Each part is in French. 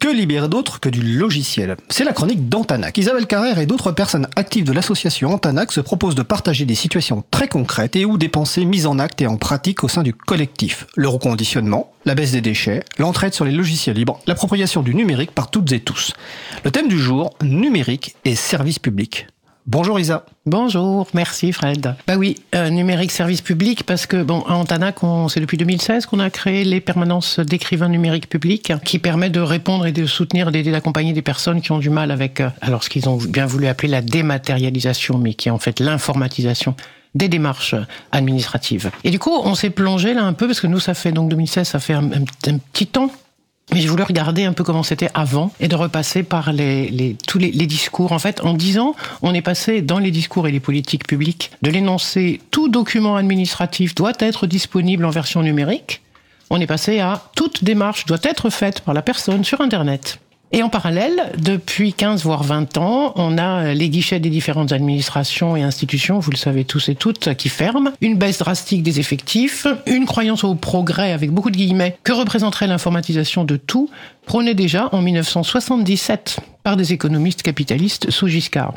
Que libérer d'autre que du logiciel? C'est la chronique d'Antanac. Isabelle Carrère et d'autres personnes actives de l'association Antanac se proposent de partager des situations très concrètes et ou des pensées mises en acte et en pratique au sein du collectif. Le reconditionnement, la baisse des déchets, l'entraide sur les logiciels libres, l'appropriation du numérique par toutes et tous. Le thème du jour, numérique et service public. Bonjour Isa. Bonjour, merci Fred. Bah oui, euh, numérique service public parce que bon à Antanac, c'est depuis 2016 qu'on a créé les permanences d'écrivains numériques publics qui permet de répondre et de soutenir, d'aider, d'accompagner des personnes qui ont du mal avec euh, alors ce qu'ils ont bien voulu appeler la dématérialisation, mais qui est en fait l'informatisation des démarches administratives. Et du coup, on s'est plongé là un peu parce que nous, ça fait donc 2016, ça fait un petit temps mais je voulais regarder un peu comment c'était avant et de repasser par les, tous les, discours. En fait, en dix ans, on est passé dans les discours et les politiques publiques de l'énoncé tout document administratif doit être disponible en version numérique. On est passé à toute démarche doit être faite par la personne sur Internet. Et en parallèle, depuis 15 voire 20 ans, on a les guichets des différentes administrations et institutions, vous le savez tous et toutes, qui ferment, une baisse drastique des effectifs, une croyance au progrès avec beaucoup de guillemets que représenterait l'informatisation de tout, prônée déjà en 1977 par des économistes capitalistes sous Giscard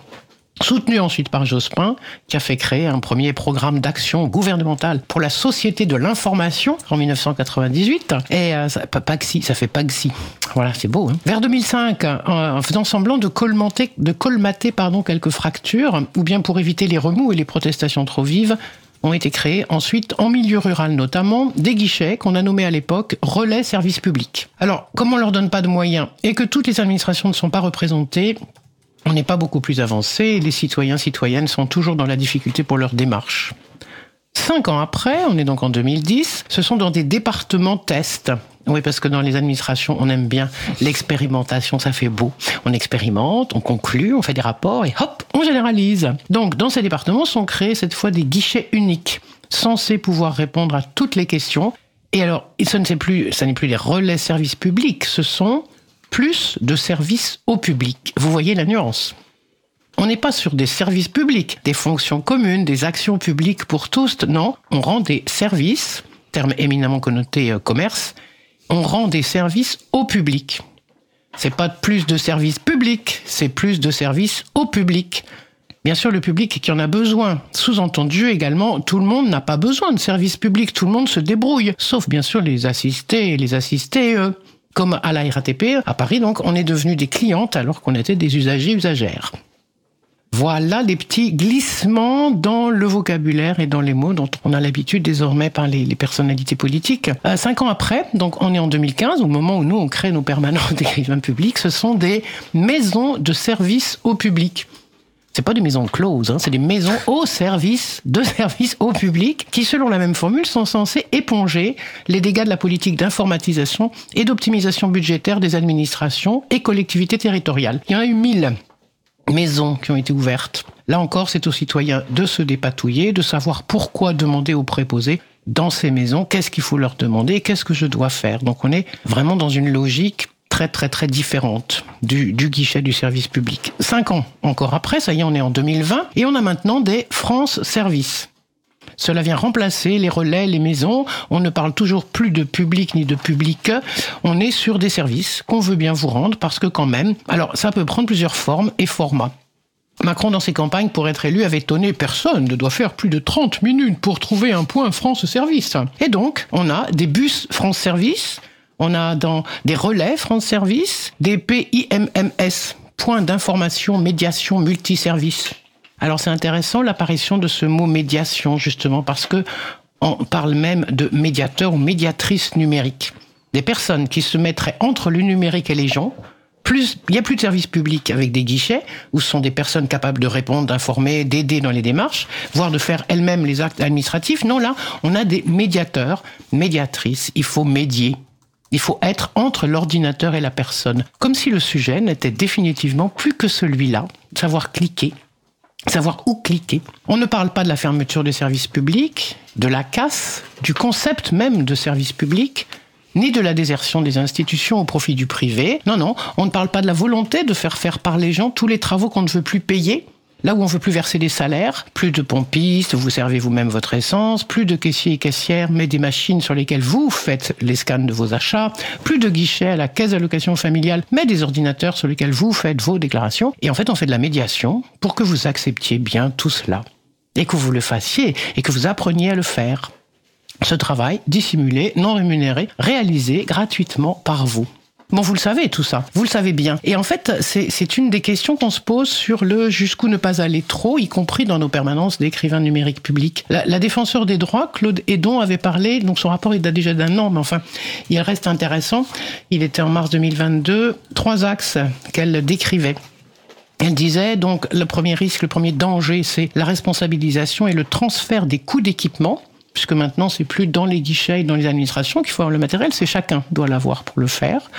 soutenu ensuite par Jospin, qui a fait créer un premier programme d'action gouvernementale pour la société de l'information en 1998. Et euh, ça, PAXI, ça fait PAXI. Voilà, c'est beau. Hein. Vers 2005, en faisant semblant de colmater, de colmater pardon, quelques fractures, ou bien pour éviter les remous et les protestations trop vives, ont été créés ensuite, en milieu rural notamment, des guichets qu'on a nommés à l'époque relais services publics. Alors, comme on leur donne pas de moyens et que toutes les administrations ne sont pas représentées, on n'est pas beaucoup plus avancé les citoyens, citoyennes sont toujours dans la difficulté pour leur démarche. Cinq ans après, on est donc en 2010, ce sont dans des départements tests. Oui, parce que dans les administrations, on aime bien l'expérimentation, ça fait beau. On expérimente, on conclut, on fait des rapports et hop, on généralise. Donc, dans ces départements sont créés cette fois des guichets uniques, censés pouvoir répondre à toutes les questions. Et alors, ce n'est plus, ça n'est plus des relais services publics, ce sont plus de services au public. Vous voyez la nuance. On n'est pas sur des services publics, des fonctions communes, des actions publiques pour tous. Non, on rend des services, terme éminemment connoté euh, commerce, on rend des services au public. C'est pas plus de services publics, c'est plus de services au public. Bien sûr, le public qui en a besoin. Sous-entendu également, tout le monde n'a pas besoin de services publics, tout le monde se débrouille, sauf bien sûr les assistés les assistés, eux comme à la RATP, à Paris, donc, on est devenu des clientes alors qu'on était des usagers usagères. Voilà les petits glissements dans le vocabulaire et dans les mots dont on a l'habitude désormais par les, personnalités politiques. Euh, cinq ans après, donc on est en 2015, au moment où nous on crée nos permanents d'écrivains publics, ce sont des maisons de service au public c'est pas des maisons closes, hein, c'est des maisons au service, de service au public, qui, selon la même formule, sont censées éponger les dégâts de la politique d'informatisation et d'optimisation budgétaire des administrations et collectivités territoriales. Il y en a eu mille maisons qui ont été ouvertes. Là encore, c'est aux citoyens de se dépatouiller, de savoir pourquoi demander aux préposés dans ces maisons, qu'est-ce qu'il faut leur demander, qu'est-ce que je dois faire. Donc on est vraiment dans une logique très très très différente du, guichet du service public. Cinq ans encore après, ça y est, on est en 2020, et on a maintenant des France Services. Cela vient remplacer les relais, les maisons. On ne parle toujours plus de public ni de public. On est sur des services qu'on veut bien vous rendre parce que quand même, alors ça peut prendre plusieurs formes et formats. Macron, dans ses campagnes, pour être élu, avait étonné personne ne doit faire plus de 30 minutes pour trouver un point France Service. Et donc, on a des bus France Service on a dans des relais France Service, des PIMMS, points d'information, médiation, multiservice. Alors c'est intéressant l'apparition de ce mot médiation justement parce que on parle même de médiateur ou médiatrice numérique. Des personnes qui se mettraient entre le numérique et les gens. Plus, il n'y a plus de services publics avec des guichets où sont des personnes capables de répondre, d'informer, d'aider dans les démarches, voire de faire elles-mêmes les actes administratifs. Non, là, on a des médiateurs, médiatrices. Il faut médier. Il faut être entre l'ordinateur et la personne. Comme si le sujet n'était définitivement plus que celui-là, savoir cliquer, savoir où cliquer. On ne parle pas de la fermeture des services publics, de la casse, du concept même de service public, ni de la désertion des institutions au profit du privé. Non, non, on ne parle pas de la volonté de faire faire par les gens tous les travaux qu'on ne veut plus payer, Là où on veut plus verser des salaires, plus de pompistes, vous servez vous-même votre essence, plus de caissiers et caissières, mais des machines sur lesquelles vous faites les scans de vos achats, plus de guichets à la caisse d'allocation familiale, mais des ordinateurs sur lesquels vous faites vos déclarations. Et en fait, on fait de la médiation pour que vous acceptiez bien tout cela. Et que vous le fassiez et que vous appreniez à le faire. Ce travail dissimulé, non rémunéré, réalisé gratuitement par vous. Bon, vous le savez tout ça, vous le savez bien. Et en fait, c'est une des questions qu'on se pose sur le jusqu'où ne pas aller trop, y compris dans nos permanences d'écrivains numériques publics. La, la, défenseur des droits, Claude Edon, avait parlé, donc son rapport il date déjà d'un an, mais enfin, il reste intéressant. Il était en mars 2022, trois axes qu'elle décrivait. Elle disait donc le premier risque, le premier danger, c'est la responsabilisation et le transfert des coûts d'équipement puisque maintenant c'est plus dans les guichets et dans les administrations qu'il faut avoir le matériel, c'est chacun doit l'avoir pour le faire.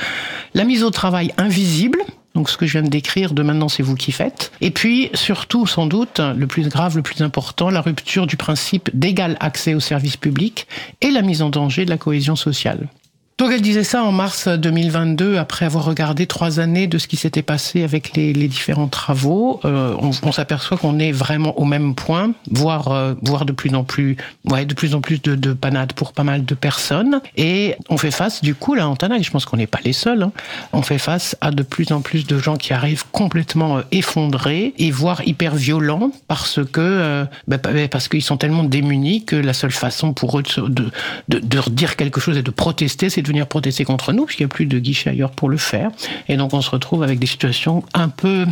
La mise au travail invisible, donc ce que je viens de décrire, de maintenant c'est vous qui faites. Et puis surtout, sans doute, le plus grave, le plus important, la rupture du principe d'égal accès aux services publics et la mise en danger de la cohésion sociale. Donc elle disait ça en mars 2022, après avoir regardé trois années de ce qui s'était passé avec les, différents travaux. Euh, on, s'aperçoit qu'on est vraiment au même point, voire, euh, voire de plus en plus, ouais, de plus en plus de, de panades pour pas mal de personnes. Et on fait face, du coup, là, en Tanac, je pense qu'on n'est pas les seuls, hein, on fait face à de plus en plus de gens qui arrivent complètement euh, effondrés et voire hyper violents parce que, euh, bah, parce qu'ils sont tellement démunis que la seule façon pour eux de, de, de, quelque chose et de protester, c'est de venir protester contre nous, puisqu'il n'y a plus de guichet ailleurs pour le faire. Et donc on se retrouve avec des situations un peu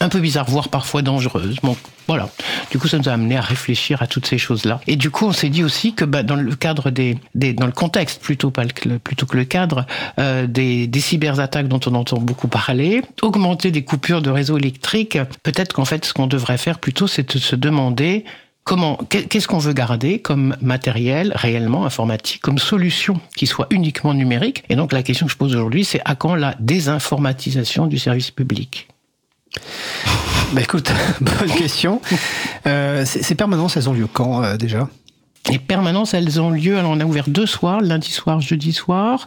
un peu bizarres, voire parfois dangereuses. Bon, voilà. Du coup, ça nous a amené à réfléchir à toutes ces choses-là. Et du coup, on s'est dit aussi que bah, dans le cadre des, dans le contexte plutôt pas plutôt que le cadre euh, des, des cyberattaques dont on entend beaucoup parler, augmenter des coupures de réseau électrique, peut-être qu'en fait, ce qu'on devrait faire plutôt, c'est de se demander comment, qu'est-ce qu'on veut garder comme matériel réellement informatique, comme solution qui soit uniquement numérique? Et donc la question que je pose aujourd'hui, c'est à quand la désinformatisation du service public? Bah écoute, bonne question. Euh, ces permanences, elles ont lieu quand euh, déjà? Les permanences, elles ont lieu. Alors, on a ouvert deux soirs, lundi soir, jeudi soir,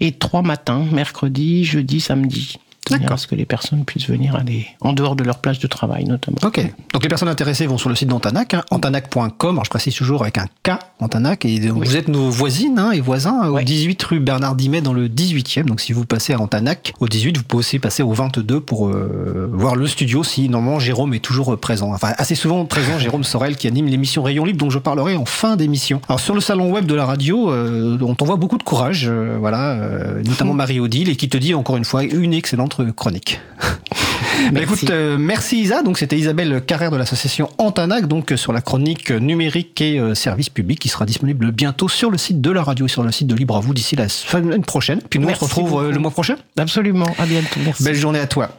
et trois matins, mercredi, jeudi, samedi. À ce que les personnes puissent venir aller en dehors de leur plage de travail, notamment. Ok. Donc les personnes intéressées vont sur le site d'Antanac, hein, antanac.com. Alors je précise toujours avec un K, Antanac. Et oui. vous êtes nos voisines hein, et voisins ouais. au 18 rue Bernard Dimet dans le 18e. Donc si vous passez à Antanac au 18, vous pouvez aussi passer au 22 pour euh, voir le studio si normalement Jérôme est toujours présent. Enfin assez souvent présent, Jérôme Sorel qui anime l'émission Rayon Libre dont je parlerai en fin d'émission. Alors sur le salon web de la radio, euh, on t'envoie beaucoup de courage, euh, voilà, euh, notamment Marie-Odile et qui te dit encore une fois une excellente chronique. bah écoute, euh, merci Isa. Donc c'était Isabelle Carrère de l'association Antanac, donc sur la chronique numérique et euh, service public qui sera disponible bientôt sur le site de la radio et sur le site de Libre à vous d'ici la semaine prochaine. Puis nous merci on se retrouve beaucoup. le mois prochain. Absolument. À bientôt. Merci. Belle journée à toi.